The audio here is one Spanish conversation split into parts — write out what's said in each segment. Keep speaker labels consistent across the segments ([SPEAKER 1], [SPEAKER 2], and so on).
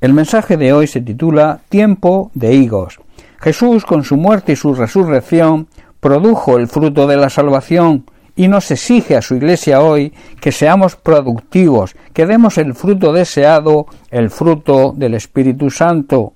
[SPEAKER 1] El mensaje de hoy se titula Tiempo de higos. Jesús, con su muerte y su resurrección, produjo el fruto de la salvación y nos exige a su Iglesia hoy que seamos productivos, que demos el fruto deseado, el fruto del Espíritu Santo.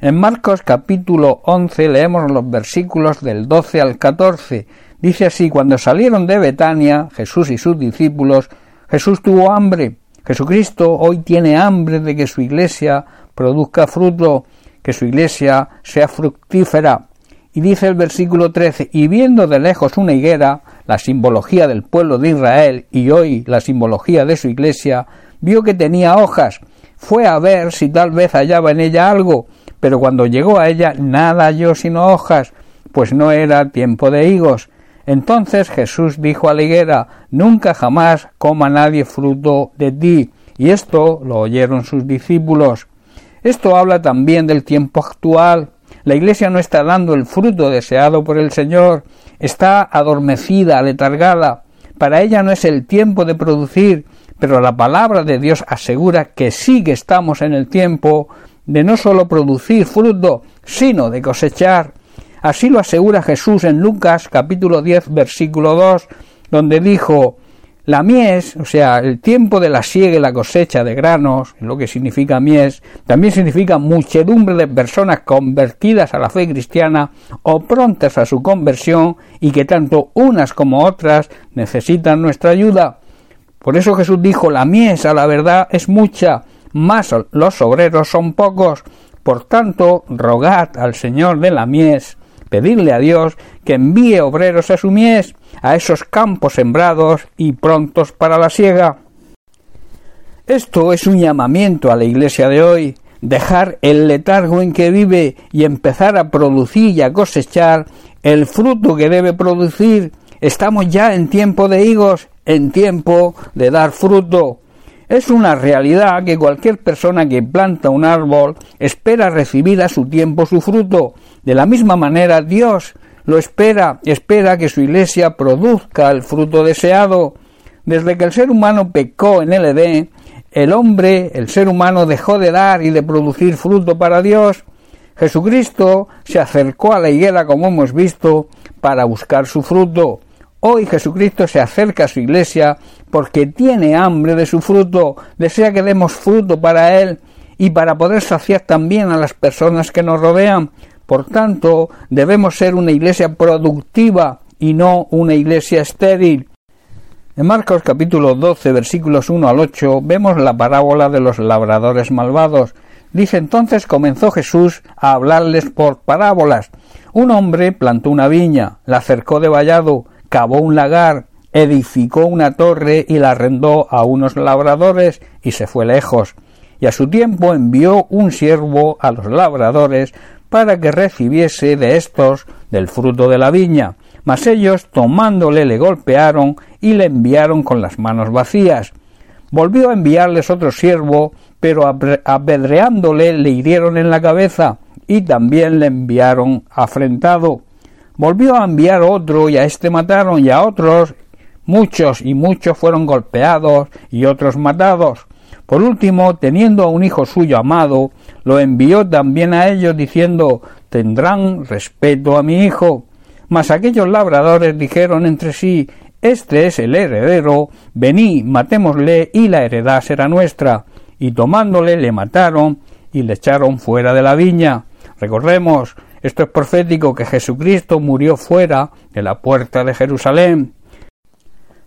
[SPEAKER 1] En Marcos capítulo 11 leemos los versículos del 12 al 14. Dice así, cuando salieron de Betania, Jesús y sus discípulos, Jesús tuvo hambre Jesucristo hoy tiene hambre de que su iglesia produzca fruto, que su iglesia sea fructífera. Y dice el versículo 13, y viendo de lejos una higuera, la simbología del pueblo de Israel y hoy la simbología de su iglesia, vio que tenía hojas, fue a ver si tal vez hallaba en ella algo, pero cuando llegó a ella nada halló sino hojas, pues no era tiempo de higos. Entonces Jesús dijo a la higuera, Nunca jamás coma nadie fruto de ti. Y esto lo oyeron sus discípulos. Esto habla también del tiempo actual. La Iglesia no está dando el fruto deseado por el Señor, está adormecida, letargada. Para ella no es el tiempo de producir, pero la palabra de Dios asegura que sí que estamos en el tiempo de no sólo producir fruto, sino de cosechar. Así lo asegura Jesús en Lucas capítulo 10 versículo 2, donde dijo la mies, o sea, el tiempo de la siega y la cosecha de granos, lo que significa mies, también significa muchedumbre de personas convertidas a la fe cristiana o prontas a su conversión y que tanto unas como otras necesitan nuestra ayuda. Por eso Jesús dijo, la mies a la verdad es mucha, más los obreros son pocos. Por tanto, rogad al Señor de la mies pedirle a Dios que envíe obreros a su mies, a esos campos sembrados y prontos para la siega. Esto es un llamamiento a la Iglesia de hoy, dejar el letargo en que vive y empezar a producir y a cosechar el fruto que debe producir. Estamos ya en tiempo de higos, en tiempo de dar fruto. Es una realidad que cualquier persona que planta un árbol espera recibir a su tiempo su fruto. De la misma manera Dios lo espera, espera que su iglesia produzca el fruto deseado. Desde que el ser humano pecó en el Edén, el hombre, el ser humano dejó de dar y de producir fruto para Dios. Jesucristo se acercó a la higuera, como hemos visto, para buscar su fruto. Hoy Jesucristo se acerca a su iglesia porque tiene hambre de su fruto, desea que demos fruto para Él y para poder saciar también a las personas que nos rodean. Por tanto, debemos ser una iglesia productiva y no una iglesia estéril. En Marcos capítulo 12 versículos 1 al 8 vemos la parábola de los labradores malvados. Dice entonces comenzó Jesús a hablarles por parábolas. Un hombre plantó una viña, la cercó de vallado, cavó un lagar, edificó una torre y la arrendó a unos labradores y se fue lejos. Y a su tiempo envió un siervo a los labradores para que recibiese de estos del fruto de la viña. Mas ellos, tomándole, le golpearon y le enviaron con las manos vacías. Volvió a enviarles otro siervo, pero apedreándole le hirieron en la cabeza y también le enviaron afrentado. Volvió a enviar otro y a éste mataron y a otros muchos y muchos fueron golpeados y otros matados. Por último, teniendo a un hijo suyo amado, lo envió también a ellos diciendo tendrán respeto a mi hijo. Mas aquellos labradores dijeron entre sí Este es el heredero, vení, matémosle y la heredad será nuestra. Y tomándole le mataron y le echaron fuera de la viña. Recordemos esto es profético que Jesucristo murió fuera de la puerta de Jerusalén.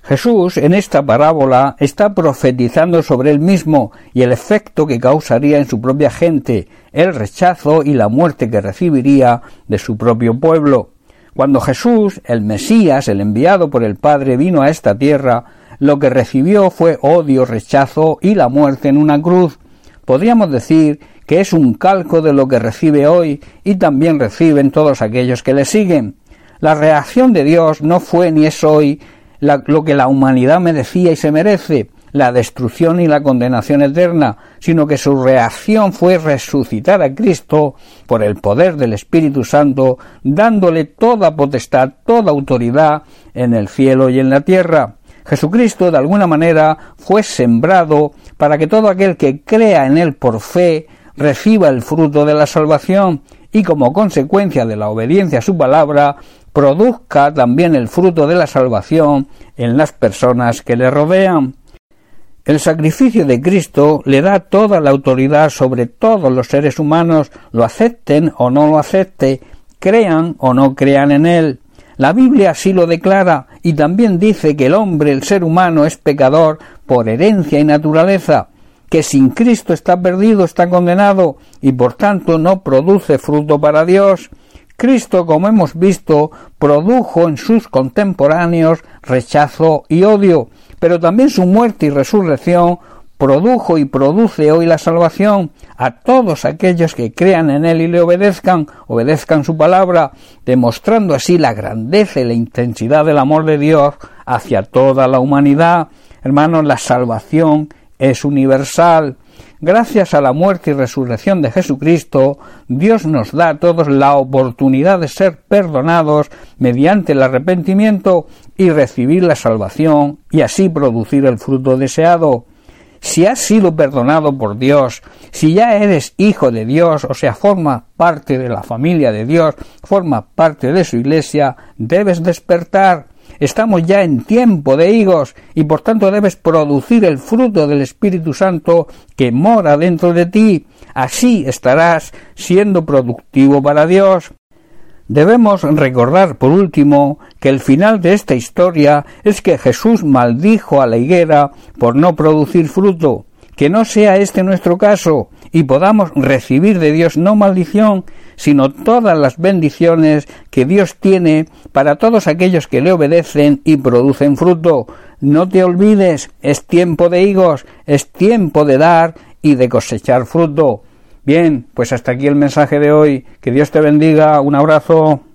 [SPEAKER 1] Jesús en esta parábola está profetizando sobre él mismo y el efecto que causaría en su propia gente, el rechazo y la muerte que recibiría de su propio pueblo. Cuando Jesús, el Mesías, el enviado por el Padre, vino a esta tierra, lo que recibió fue odio, rechazo y la muerte en una cruz. Podríamos decir que es un calco de lo que recibe hoy y también reciben todos aquellos que le siguen. La reacción de Dios no fue ni es hoy lo que la humanidad merecía y se merece, la destrucción y la condenación eterna, sino que su reacción fue resucitar a Cristo por el poder del Espíritu Santo, dándole toda potestad, toda autoridad en el cielo y en la tierra. Jesucristo, de alguna manera, fue sembrado para que todo aquel que crea en él por fe reciba el fruto de la salvación y como consecuencia de la obediencia a su palabra, produzca también el fruto de la salvación en las personas que le rodean. El sacrificio de Cristo le da toda la autoridad sobre todos los seres humanos, lo acepten o no lo acepten, crean o no crean en él. La Biblia así lo declara y también dice que el hombre, el ser humano, es pecador por herencia y naturaleza, que sin Cristo está perdido, está condenado y por tanto no produce fruto para Dios. Cristo, como hemos visto, produjo en sus contemporáneos rechazo y odio, pero también su muerte y resurrección produjo y produce hoy la salvación a todos aquellos que crean en Él y le obedezcan, obedezcan su palabra, demostrando así la grandeza y la intensidad del amor de Dios hacia toda la humanidad. Hermanos, la salvación es universal. Gracias a la muerte y resurrección de Jesucristo, Dios nos da a todos la oportunidad de ser perdonados mediante el arrepentimiento y recibir la salvación y así producir el fruto deseado. Si has sido perdonado por Dios, si ya eres hijo de Dios, o sea, forma parte de la familia de Dios, forma parte de su iglesia, debes despertar Estamos ya en tiempo de higos y por tanto debes producir el fruto del Espíritu Santo que mora dentro de ti. Así estarás siendo productivo para Dios. Debemos recordar, por último, que el final de esta historia es que Jesús maldijo a la higuera por no producir fruto. Que no sea este nuestro caso y podamos recibir de Dios no maldición, sino todas las bendiciones que Dios tiene para todos aquellos que le obedecen y producen fruto. No te olvides, es tiempo de higos, es tiempo de dar y de cosechar fruto. Bien, pues hasta aquí el mensaje de hoy. Que Dios te bendiga. Un abrazo.